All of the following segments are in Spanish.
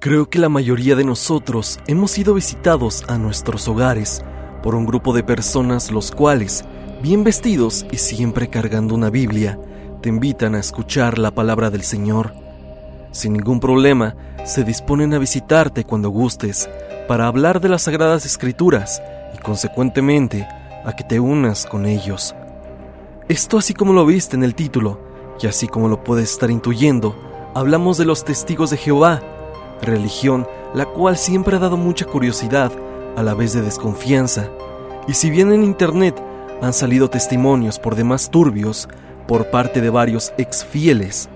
Creo que la mayoría de nosotros hemos sido visitados a nuestros hogares por un grupo de personas los cuales, bien vestidos y siempre cargando una Biblia, te invitan a escuchar la palabra del Señor. Sin ningún problema, se disponen a visitarte cuando gustes para hablar de las sagradas escrituras y consecuentemente a que te unas con ellos. Esto así como lo viste en el título, y así como lo puedes estar intuyendo, hablamos de los testigos de Jehová, religión la cual siempre ha dado mucha curiosidad a la vez de desconfianza, y si bien en Internet han salido testimonios por demás turbios por parte de varios ex fieles,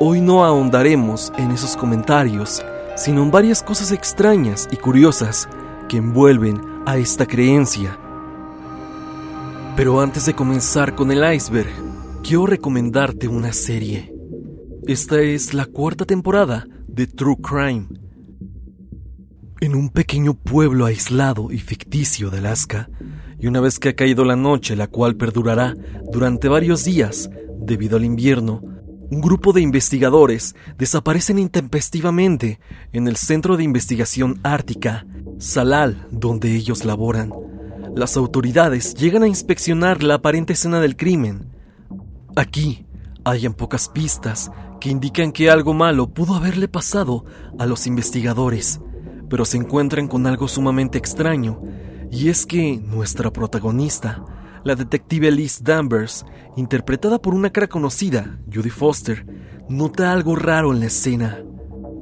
hoy no ahondaremos en esos comentarios, sino en varias cosas extrañas y curiosas que envuelven a esta creencia. Pero antes de comenzar con el iceberg, quiero recomendarte una serie. Esta es la cuarta temporada de True Crime. En un pequeño pueblo aislado y ficticio de Alaska, y una vez que ha caído la noche, la cual perdurará durante varios días debido al invierno, un grupo de investigadores desaparecen intempestivamente en el Centro de Investigación Ártica, Salal, donde ellos laboran. Las autoridades llegan a inspeccionar la aparente escena del crimen. Aquí hayan pocas pistas que indican que algo malo pudo haberle pasado a los investigadores, pero se encuentran con algo sumamente extraño, y es que nuestra protagonista, la detective Liz Danvers, interpretada por una cara conocida, Judy Foster, nota algo raro en la escena.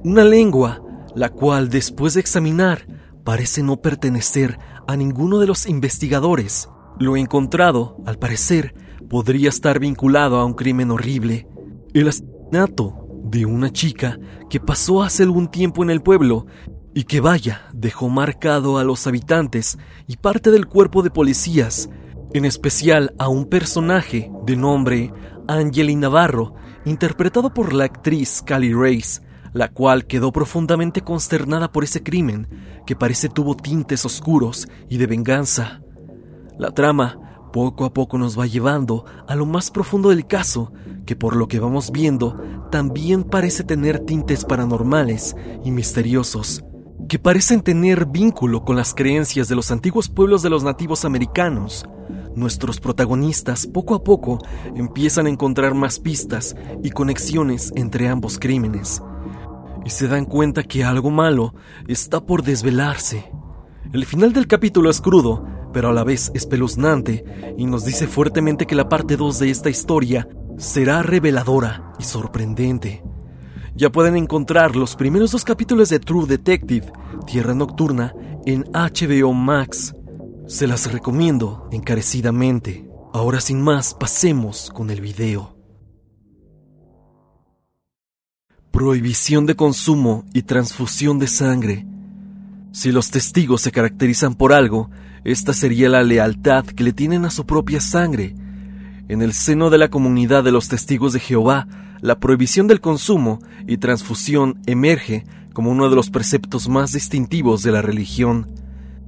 Una lengua, la cual después de examinar parece no pertenecer a ninguno de los investigadores. Lo encontrado, al parecer, podría estar vinculado a un crimen horrible. El de una chica que pasó hace algún tiempo en el pueblo y que vaya, dejó marcado a los habitantes y parte del cuerpo de policías, en especial a un personaje de nombre Angeli Navarro, interpretado por la actriz Cali Race, la cual quedó profundamente consternada por ese crimen, que parece tuvo tintes oscuros y de venganza. La trama poco a poco nos va llevando a lo más profundo del caso, que por lo que vamos viendo también parece tener tintes paranormales y misteriosos, que parecen tener vínculo con las creencias de los antiguos pueblos de los nativos americanos. Nuestros protagonistas poco a poco empiezan a encontrar más pistas y conexiones entre ambos crímenes, y se dan cuenta que algo malo está por desvelarse. El final del capítulo es crudo, pero a la vez espeluznante, y nos dice fuertemente que la parte 2 de esta historia será reveladora y sorprendente. Ya pueden encontrar los primeros dos capítulos de True Detective, Tierra Nocturna, en HBO Max. Se las recomiendo encarecidamente. Ahora sin más, pasemos con el video. Prohibición de consumo y transfusión de sangre. Si los testigos se caracterizan por algo, esta sería la lealtad que le tienen a su propia sangre. En el seno de la comunidad de los testigos de Jehová, la prohibición del consumo y transfusión emerge como uno de los preceptos más distintivos de la religión.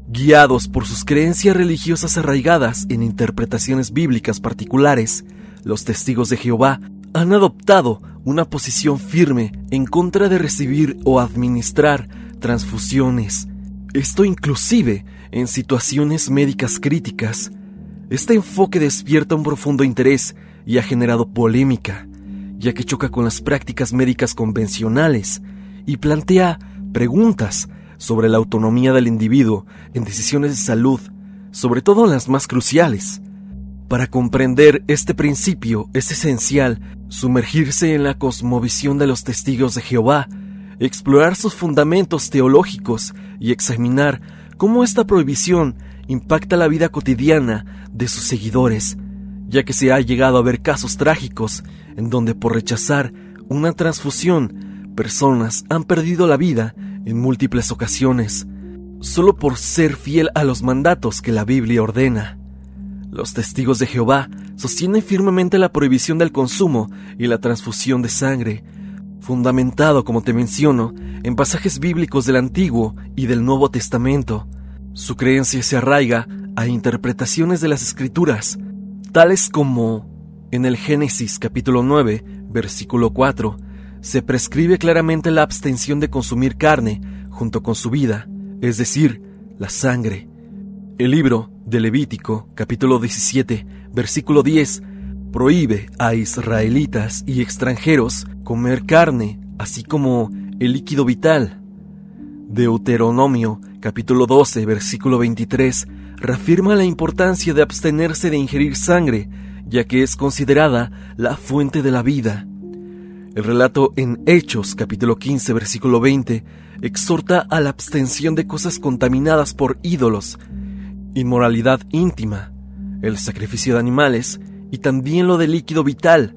Guiados por sus creencias religiosas arraigadas en interpretaciones bíblicas particulares, los testigos de Jehová han adoptado una posición firme en contra de recibir o administrar transfusiones. Esto inclusive en situaciones médicas críticas. Este enfoque despierta un profundo interés y ha generado polémica, ya que choca con las prácticas médicas convencionales y plantea preguntas sobre la autonomía del individuo en decisiones de salud, sobre todo las más cruciales. Para comprender este principio es esencial sumergirse en la cosmovisión de los testigos de Jehová, explorar sus fundamentos teológicos y examinar cómo esta prohibición impacta la vida cotidiana de sus seguidores, ya que se ha llegado a ver casos trágicos en donde por rechazar una transfusión, personas han perdido la vida en múltiples ocasiones, solo por ser fiel a los mandatos que la Biblia ordena. Los testigos de Jehová sostienen firmemente la prohibición del consumo y la transfusión de sangre, fundamentado, como te menciono, en pasajes bíblicos del Antiguo y del Nuevo Testamento. Su creencia se arraiga a interpretaciones de las Escrituras, tales como en el Génesis capítulo 9, versículo 4, se prescribe claramente la abstención de consumir carne junto con su vida, es decir, la sangre. El libro de Levítico, capítulo 17, versículo 10, prohíbe a israelitas y extranjeros comer carne, así como el líquido vital. Deuteronomio, capítulo 12, versículo 23, reafirma la importancia de abstenerse de ingerir sangre, ya que es considerada la fuente de la vida. El relato en Hechos, capítulo 15, versículo 20, exhorta a la abstención de cosas contaminadas por ídolos, inmoralidad íntima, el sacrificio de animales y también lo del líquido vital.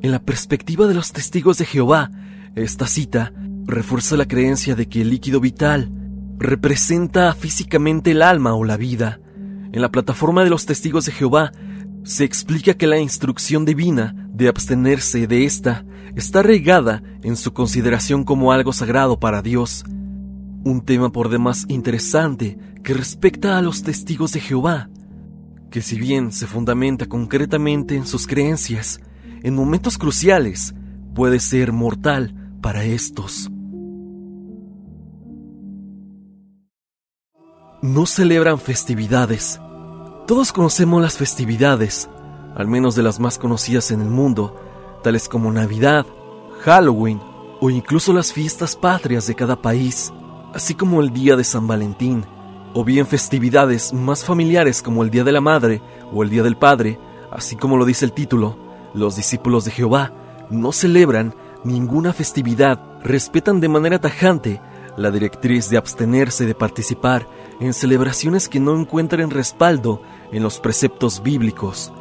En la perspectiva de los testigos de Jehová, esta cita refuerza la creencia de que el líquido vital representa físicamente el alma o la vida. En la plataforma de los testigos de Jehová se explica que la instrucción divina de abstenerse de esta está regada en su consideración como algo sagrado para Dios. Un tema por demás interesante que respecta a los testigos de Jehová, que si bien se fundamenta concretamente en sus creencias, en momentos cruciales puede ser mortal para estos. No celebran festividades. Todos conocemos las festividades, al menos de las más conocidas en el mundo, tales como Navidad, Halloween o incluso las fiestas patrias de cada país, así como el Día de San Valentín, o bien festividades más familiares como el Día de la Madre o el Día del Padre, así como lo dice el título, los discípulos de Jehová no celebran ninguna festividad, respetan de manera tajante la directriz de abstenerse de participar en celebraciones que no encuentren respaldo en los preceptos bíblicos.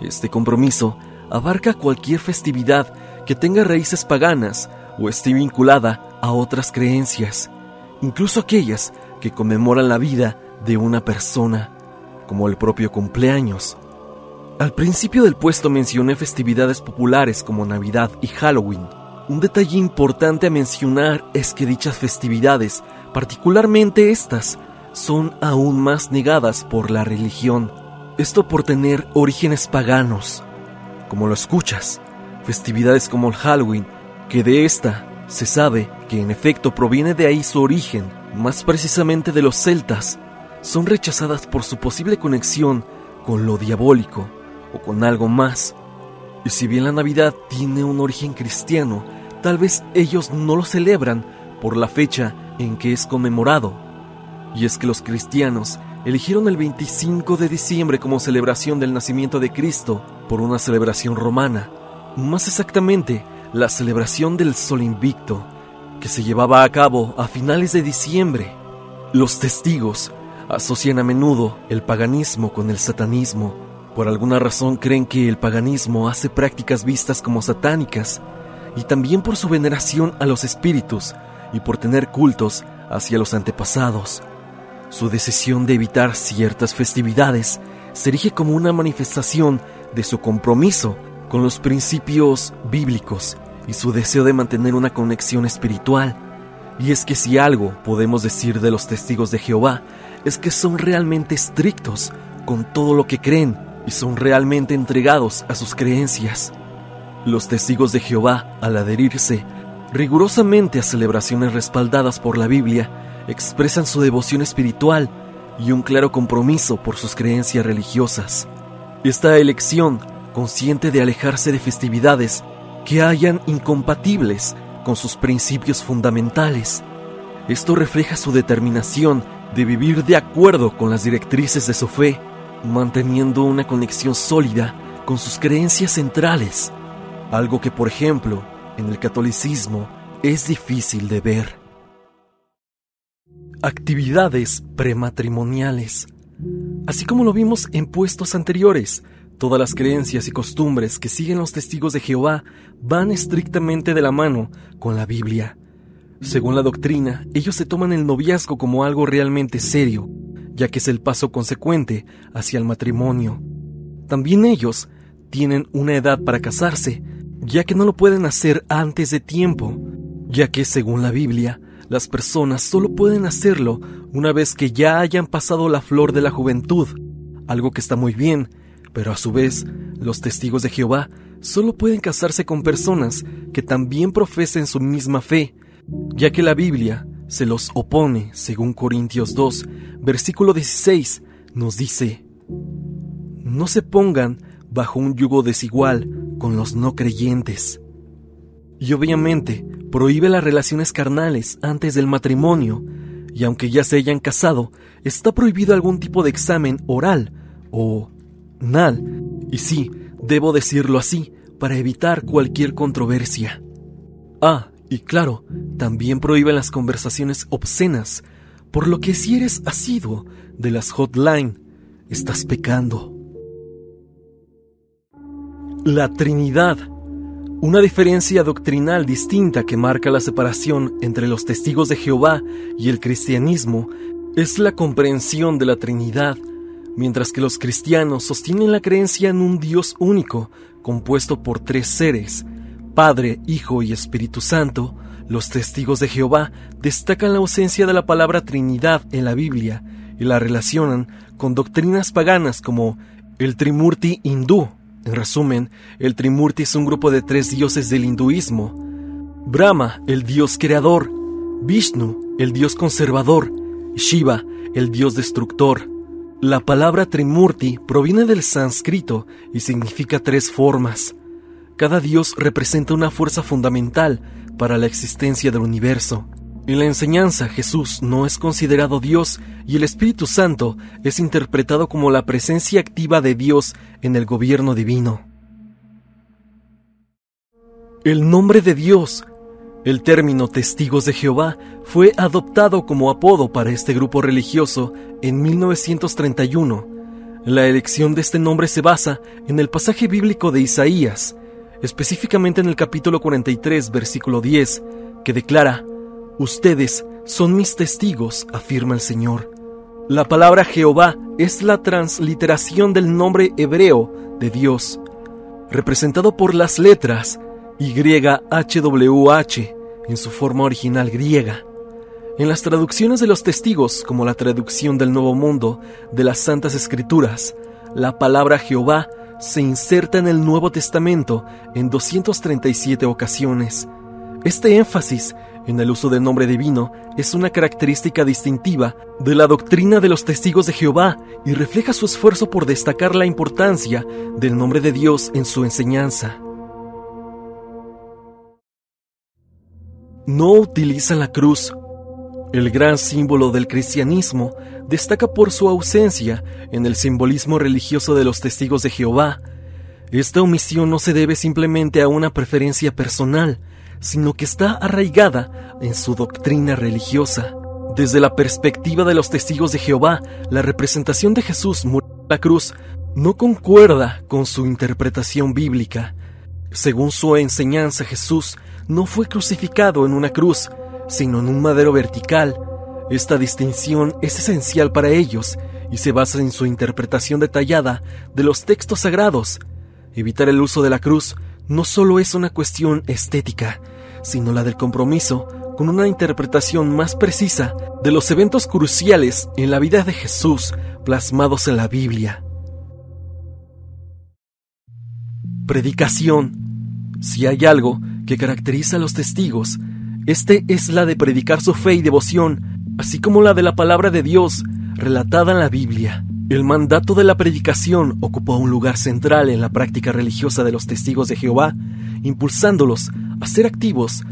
Este compromiso abarca cualquier festividad que tenga raíces paganas o esté vinculada a otras creencias, incluso aquellas que conmemoran la vida de una persona, como el propio cumpleaños. Al principio del puesto mencioné festividades populares como Navidad y Halloween. Un detalle importante a mencionar es que dichas festividades, particularmente estas, son aún más negadas por la religión. Esto por tener orígenes paganos. Como lo escuchas, festividades como el Halloween, que de esta se sabe que en efecto proviene de ahí su origen, más precisamente de los celtas, son rechazadas por su posible conexión con lo diabólico o con algo más. Y si bien la Navidad tiene un origen cristiano, tal vez ellos no lo celebran por la fecha en que es conmemorado. Y es que los cristianos eligieron el 25 de diciembre como celebración del nacimiento de Cristo por una celebración romana, más exactamente la celebración del Sol Invicto, que se llevaba a cabo a finales de diciembre. Los testigos asocian a menudo el paganismo con el satanismo. Por alguna razón creen que el paganismo hace prácticas vistas como satánicas, y también por su veneración a los espíritus y por tener cultos hacia los antepasados. Su decisión de evitar ciertas festividades se erige como una manifestación de su compromiso con los principios bíblicos y su deseo de mantener una conexión espiritual. Y es que si algo podemos decir de los testigos de Jehová, es que son realmente estrictos con todo lo que creen y son realmente entregados a sus creencias. Los testigos de Jehová, al adherirse rigurosamente a celebraciones respaldadas por la Biblia, expresan su devoción espiritual y un claro compromiso por sus creencias religiosas. Esta elección, consciente de alejarse de festividades que hayan incompatibles con sus principios fundamentales, esto refleja su determinación de vivir de acuerdo con las directrices de su fe, manteniendo una conexión sólida con sus creencias centrales, algo que por ejemplo en el catolicismo es difícil de ver. Actividades prematrimoniales. Así como lo vimos en puestos anteriores, todas las creencias y costumbres que siguen los testigos de Jehová van estrictamente de la mano con la Biblia. Según la doctrina, ellos se toman el noviazgo como algo realmente serio, ya que es el paso consecuente hacia el matrimonio. También ellos tienen una edad para casarse, ya que no lo pueden hacer antes de tiempo, ya que según la Biblia, las personas solo pueden hacerlo una vez que ya hayan pasado la flor de la juventud, algo que está muy bien, pero a su vez los testigos de Jehová solo pueden casarse con personas que también profesen su misma fe, ya que la Biblia se los opone, según Corintios 2, versículo 16, nos dice, no se pongan bajo un yugo desigual con los no creyentes. Y obviamente prohíbe las relaciones carnales antes del matrimonio, y aunque ya se hayan casado, está prohibido algún tipo de examen oral o nal, y sí, debo decirlo así, para evitar cualquier controversia. Ah, y claro, también prohíben las conversaciones obscenas, por lo que si eres asiduo de las hotline, estás pecando. La Trinidad. Una diferencia doctrinal distinta que marca la separación entre los testigos de Jehová y el cristianismo es la comprensión de la Trinidad, mientras que los cristianos sostienen la creencia en un Dios único, compuesto por tres seres, Padre, Hijo y Espíritu Santo, los testigos de Jehová destacan la ausencia de la palabra Trinidad en la Biblia y la relacionan con doctrinas paganas como el Trimurti hindú. En resumen, el Trimurti es un grupo de tres dioses del hinduismo. Brahma, el dios creador, Vishnu, el dios conservador, Shiva, el dios destructor. La palabra Trimurti proviene del sánscrito y significa tres formas. Cada dios representa una fuerza fundamental para la existencia del universo. En la enseñanza Jesús no es considerado Dios y el Espíritu Santo es interpretado como la presencia activa de Dios en el gobierno divino. El nombre de Dios, el término testigos de Jehová, fue adoptado como apodo para este grupo religioso en 1931. La elección de este nombre se basa en el pasaje bíblico de Isaías, específicamente en el capítulo 43, versículo 10, que declara, Ustedes son mis testigos, afirma el Señor. La palabra Jehová es la transliteración del nombre hebreo de Dios, representado por las letras YHWH en su forma original griega. En las traducciones de los testigos, como la traducción del Nuevo Mundo de las Santas Escrituras, la palabra Jehová se inserta en el Nuevo Testamento en 237 ocasiones. Este énfasis en el uso del nombre divino es una característica distintiva de la doctrina de los testigos de Jehová y refleja su esfuerzo por destacar la importancia del nombre de Dios en su enseñanza. No utilizan la cruz. El gran símbolo del cristianismo destaca por su ausencia en el simbolismo religioso de los testigos de Jehová. Esta omisión no se debe simplemente a una preferencia personal, sino que está arraigada en su doctrina religiosa. Desde la perspectiva de los testigos de Jehová, la representación de Jesús muriendo en la cruz no concuerda con su interpretación bíblica. Según su enseñanza, Jesús no fue crucificado en una cruz, sino en un madero vertical, esta distinción es esencial para ellos y se basa en su interpretación detallada de los textos sagrados. Evitar el uso de la cruz no solo es una cuestión estética, sino la del compromiso con una interpretación más precisa de los eventos cruciales en la vida de Jesús plasmados en la Biblia. Predicación. Si hay algo que caracteriza a los testigos, este es la de predicar su fe y devoción así como la de la palabra de Dios relatada en la Biblia. El mandato de la predicación ocupó un lugar central en la práctica religiosa de los testigos de Jehová, impulsándolos a ser activos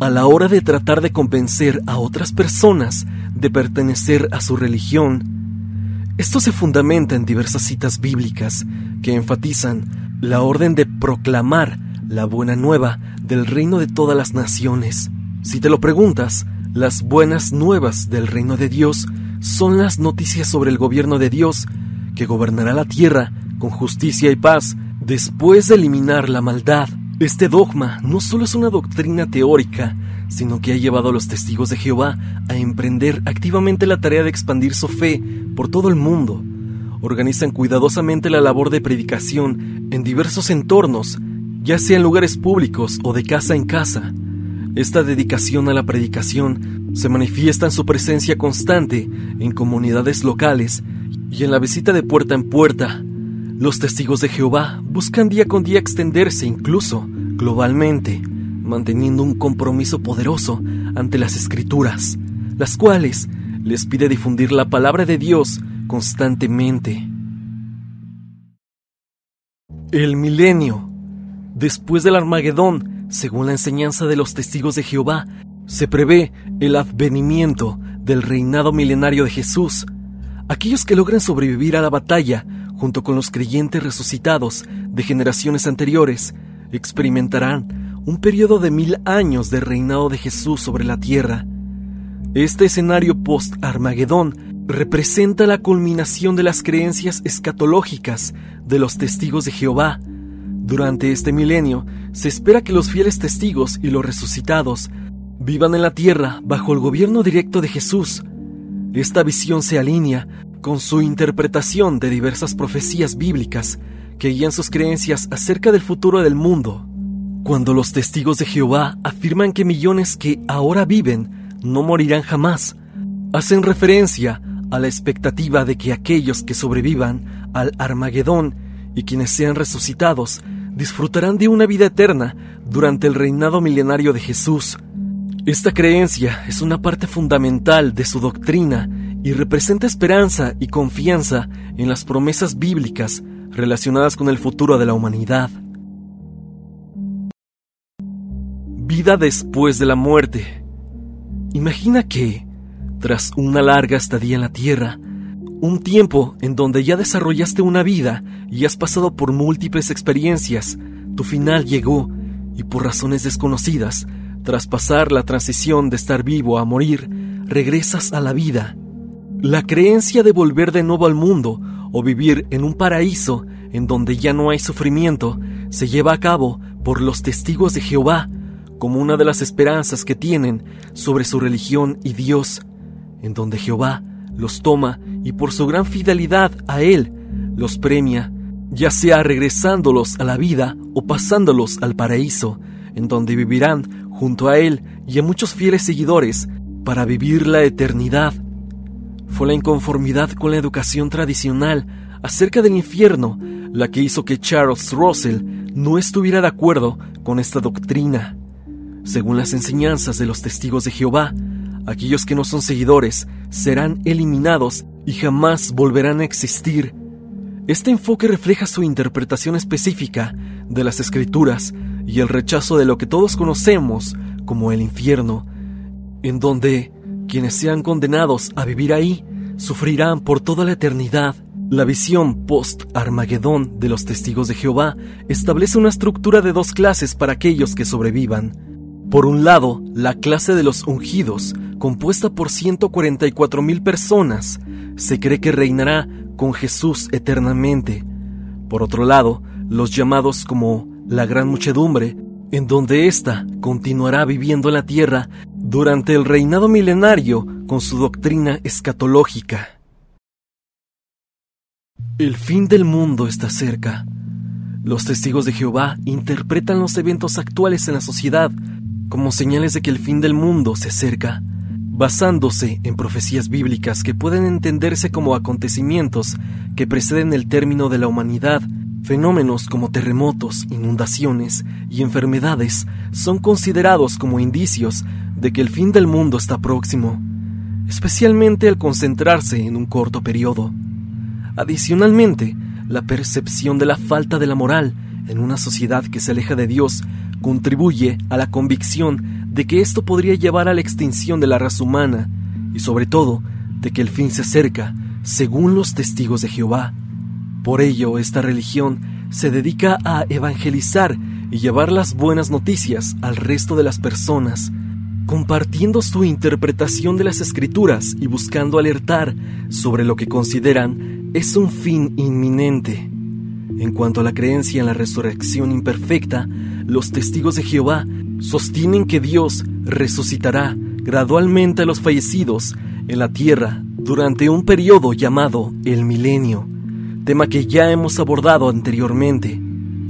a la hora de tratar de convencer a otras personas de pertenecer a su religión. Esto se fundamenta en diversas citas bíblicas que enfatizan la orden de proclamar la buena nueva del reino de todas las naciones. Si te lo preguntas, las buenas nuevas del reino de Dios son las noticias sobre el gobierno de Dios, que gobernará la tierra con justicia y paz después de eliminar la maldad. Este dogma no solo es una doctrina teórica, sino que ha llevado a los testigos de Jehová a emprender activamente la tarea de expandir su fe por todo el mundo. Organizan cuidadosamente la labor de predicación en diversos entornos, ya sea en lugares públicos o de casa en casa. Esta dedicación a la predicación se manifiesta en su presencia constante en comunidades locales y en la visita de puerta en puerta. Los testigos de Jehová buscan día con día extenderse incluso globalmente, manteniendo un compromiso poderoso ante las escrituras, las cuales les pide difundir la palabra de Dios constantemente. El milenio. Después del Armagedón, según la enseñanza de los testigos de Jehová, se prevé el advenimiento del reinado milenario de Jesús. Aquellos que logren sobrevivir a la batalla junto con los creyentes resucitados de generaciones anteriores, experimentarán un periodo de mil años de reinado de Jesús sobre la tierra. Este escenario post-Armagedón representa la culminación de las creencias escatológicas de los testigos de Jehová. Durante este milenio, se espera que los fieles testigos y los resucitados vivan en la tierra bajo el gobierno directo de Jesús. Esta visión se alinea con su interpretación de diversas profecías bíblicas que guían sus creencias acerca del futuro del mundo. Cuando los testigos de Jehová afirman que millones que ahora viven no morirán jamás, hacen referencia a la expectativa de que aquellos que sobrevivan al Armagedón y quienes sean resucitados disfrutarán de una vida eterna durante el reinado milenario de Jesús. Esta creencia es una parte fundamental de su doctrina y representa esperanza y confianza en las promesas bíblicas relacionadas con el futuro de la humanidad. Vida después de la muerte. Imagina que, tras una larga estadía en la Tierra, un tiempo en donde ya desarrollaste una vida y has pasado por múltiples experiencias, tu final llegó y por razones desconocidas, tras pasar la transición de estar vivo a morir, regresas a la vida. La creencia de volver de nuevo al mundo o vivir en un paraíso en donde ya no hay sufrimiento se lleva a cabo por los testigos de Jehová como una de las esperanzas que tienen sobre su religión y Dios, en donde Jehová los toma y por su gran fidelidad a Él los premia, ya sea regresándolos a la vida o pasándolos al paraíso, en donde vivirán junto a Él y a muchos fieles seguidores para vivir la eternidad fue la inconformidad con la educación tradicional acerca del infierno la que hizo que Charles Russell no estuviera de acuerdo con esta doctrina. Según las enseñanzas de los testigos de Jehová, aquellos que no son seguidores serán eliminados y jamás volverán a existir. Este enfoque refleja su interpretación específica de las escrituras y el rechazo de lo que todos conocemos como el infierno, en donde quienes sean condenados a vivir ahí sufrirán por toda la eternidad. La visión post-Armagedón de los testigos de Jehová establece una estructura de dos clases para aquellos que sobrevivan. Por un lado, la clase de los ungidos, compuesta por 144 mil personas, se cree que reinará con Jesús eternamente. Por otro lado, los llamados como la gran muchedumbre, en donde ésta continuará viviendo en la tierra durante el reinado milenario con su doctrina escatológica. El fin del mundo está cerca. Los testigos de Jehová interpretan los eventos actuales en la sociedad como señales de que el fin del mundo se acerca, basándose en profecías bíblicas que pueden entenderse como acontecimientos que preceden el término de la humanidad Fenómenos como terremotos, inundaciones y enfermedades son considerados como indicios de que el fin del mundo está próximo, especialmente al concentrarse en un corto periodo. Adicionalmente, la percepción de la falta de la moral en una sociedad que se aleja de Dios contribuye a la convicción de que esto podría llevar a la extinción de la raza humana y sobre todo de que el fin se acerca, según los testigos de Jehová. Por ello, esta religión se dedica a evangelizar y llevar las buenas noticias al resto de las personas, compartiendo su interpretación de las escrituras y buscando alertar sobre lo que consideran es un fin inminente. En cuanto a la creencia en la resurrección imperfecta, los testigos de Jehová sostienen que Dios resucitará gradualmente a los fallecidos en la tierra durante un periodo llamado el milenio tema que ya hemos abordado anteriormente.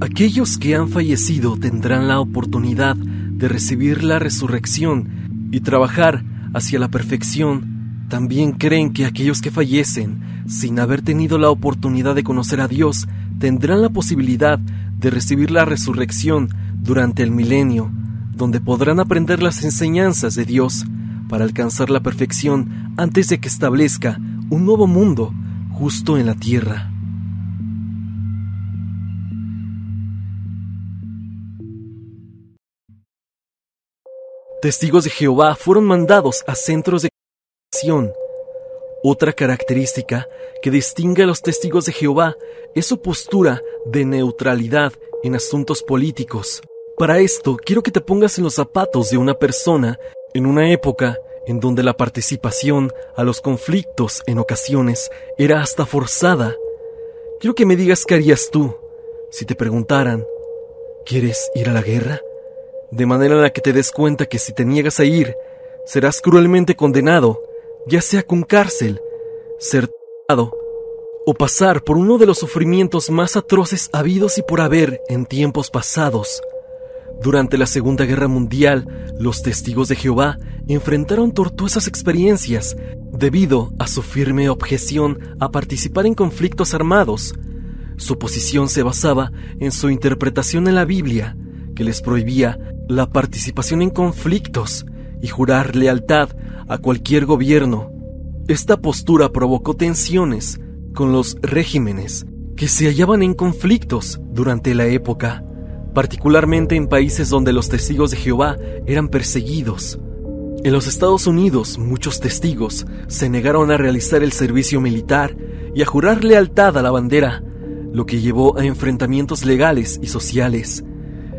Aquellos que han fallecido tendrán la oportunidad de recibir la resurrección y trabajar hacia la perfección. También creen que aquellos que fallecen sin haber tenido la oportunidad de conocer a Dios tendrán la posibilidad de recibir la resurrección durante el milenio, donde podrán aprender las enseñanzas de Dios para alcanzar la perfección antes de que establezca un nuevo mundo justo en la tierra. Testigos de Jehová fueron mandados a centros de. Otra característica que distingue a los testigos de Jehová es su postura de neutralidad en asuntos políticos. Para esto, quiero que te pongas en los zapatos de una persona en una época en donde la participación a los conflictos en ocasiones era hasta forzada. Quiero que me digas qué harías tú si te preguntaran, ¿quieres ir a la guerra? De manera en la que te des cuenta que si te niegas a ir, serás cruelmente condenado, ya sea con cárcel, ser o pasar por uno de los sufrimientos más atroces habidos y por haber en tiempos pasados. Durante la Segunda Guerra Mundial, los testigos de Jehová enfrentaron tortuosas experiencias debido a su firme objeción a participar en conflictos armados. Su posición se basaba en su interpretación en la Biblia, que les prohibía la participación en conflictos y jurar lealtad a cualquier gobierno. Esta postura provocó tensiones con los regímenes que se hallaban en conflictos durante la época particularmente en países donde los testigos de Jehová eran perseguidos. En los Estados Unidos, muchos testigos se negaron a realizar el servicio militar y a jurar lealtad a la bandera, lo que llevó a enfrentamientos legales y sociales.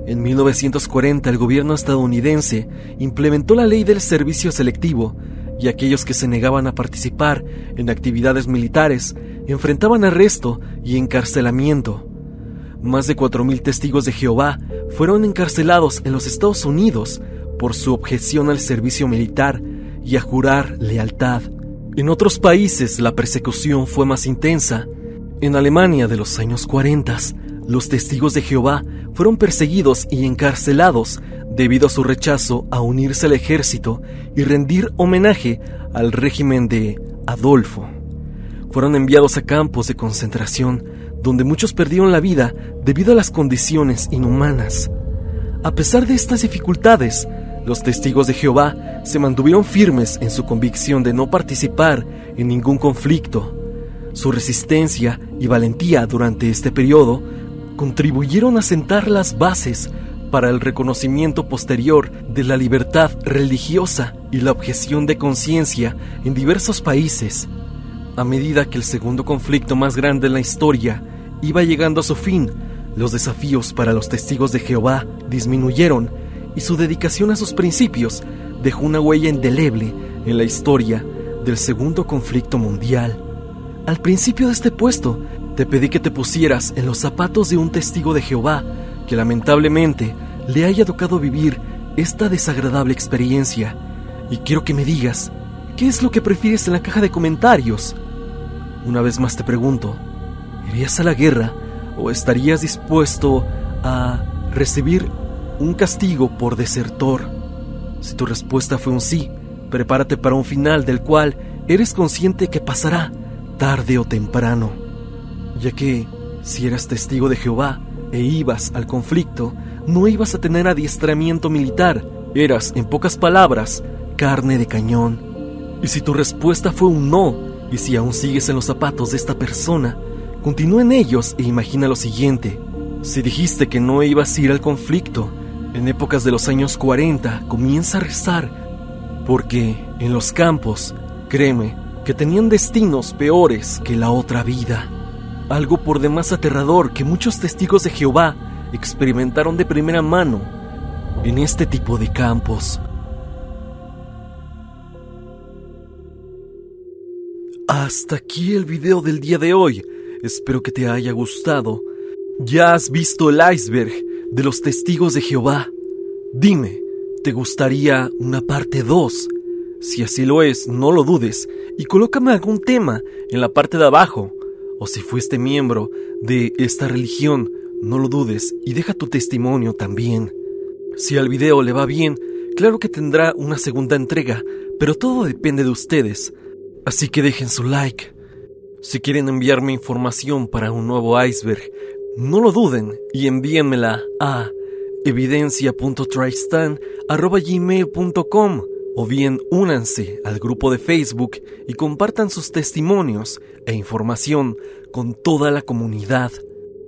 En 1940 el gobierno estadounidense implementó la ley del servicio selectivo y aquellos que se negaban a participar en actividades militares enfrentaban arresto y encarcelamiento. Más de 4.000 testigos de Jehová fueron encarcelados en los Estados Unidos por su objeción al servicio militar y a jurar lealtad. En otros países la persecución fue más intensa. En Alemania de los años 40, los testigos de Jehová fueron perseguidos y encarcelados debido a su rechazo a unirse al ejército y rendir homenaje al régimen de Adolfo. Fueron enviados a campos de concentración donde muchos perdieron la vida debido a las condiciones inhumanas. A pesar de estas dificultades, los testigos de Jehová se mantuvieron firmes en su convicción de no participar en ningún conflicto. Su resistencia y valentía durante este periodo contribuyeron a sentar las bases para el reconocimiento posterior de la libertad religiosa y la objeción de conciencia en diversos países, a medida que el segundo conflicto más grande en la historia iba llegando a su fin, los desafíos para los testigos de Jehová disminuyeron y su dedicación a sus principios dejó una huella indeleble en la historia del segundo conflicto mundial. Al principio de este puesto, te pedí que te pusieras en los zapatos de un testigo de Jehová que lamentablemente le haya tocado vivir esta desagradable experiencia. Y quiero que me digas, ¿qué es lo que prefieres en la caja de comentarios? Una vez más te pregunto, ¿irías a la guerra o estarías dispuesto a recibir un castigo por desertor? Si tu respuesta fue un sí, prepárate para un final del cual eres consciente que pasará tarde o temprano, ya que si eras testigo de Jehová e ibas al conflicto, no ibas a tener adiestramiento militar, eras, en pocas palabras, carne de cañón. Y si tu respuesta fue un no, y si aún sigues en los zapatos de esta persona, continúa en ellos e imagina lo siguiente. Si dijiste que no ibas a ir al conflicto, en épocas de los años 40 comienza a rezar, porque en los campos, créeme, que tenían destinos peores que la otra vida. Algo por demás aterrador que muchos testigos de Jehová experimentaron de primera mano en este tipo de campos. Hasta aquí el video del día de hoy. Espero que te haya gustado. Ya has visto el iceberg de los testigos de Jehová. Dime, ¿te gustaría una parte 2? Si así lo es, no lo dudes y colócame algún tema en la parte de abajo. O si fuiste miembro de esta religión, no lo dudes y deja tu testimonio también. Si al video le va bien, claro que tendrá una segunda entrega, pero todo depende de ustedes. Así que dejen su like. Si quieren enviarme información para un nuevo iceberg, No lo duden y envíenmela a evidencia.tristan.gmail.com o bien únanse al grupo de Facebook y compartan sus testimonios e información con toda la comunidad.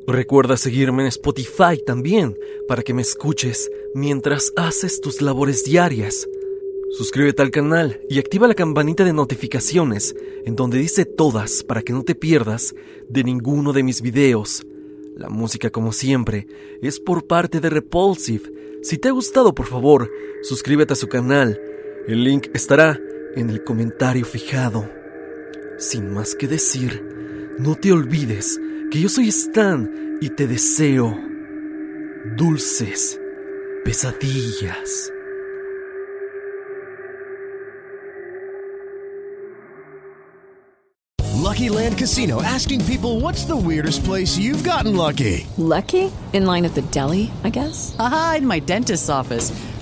Recuerda seguirme en Spotify también para que me escuches mientras haces tus labores diarias. Suscríbete al canal y activa la campanita de notificaciones en donde dice todas para que no te pierdas de ninguno de mis videos. La música, como siempre, es por parte de Repulsive. Si te ha gustado, por favor, suscríbete a su canal. El link estará en el comentario fijado. Sin más que decir, no te olvides que yo soy Stan y te deseo dulces pesadillas. Lucky Land Casino asking people what's the weirdest place you've gotten lucky? Lucky? In line at the deli, I guess? Aha, in my dentist's office.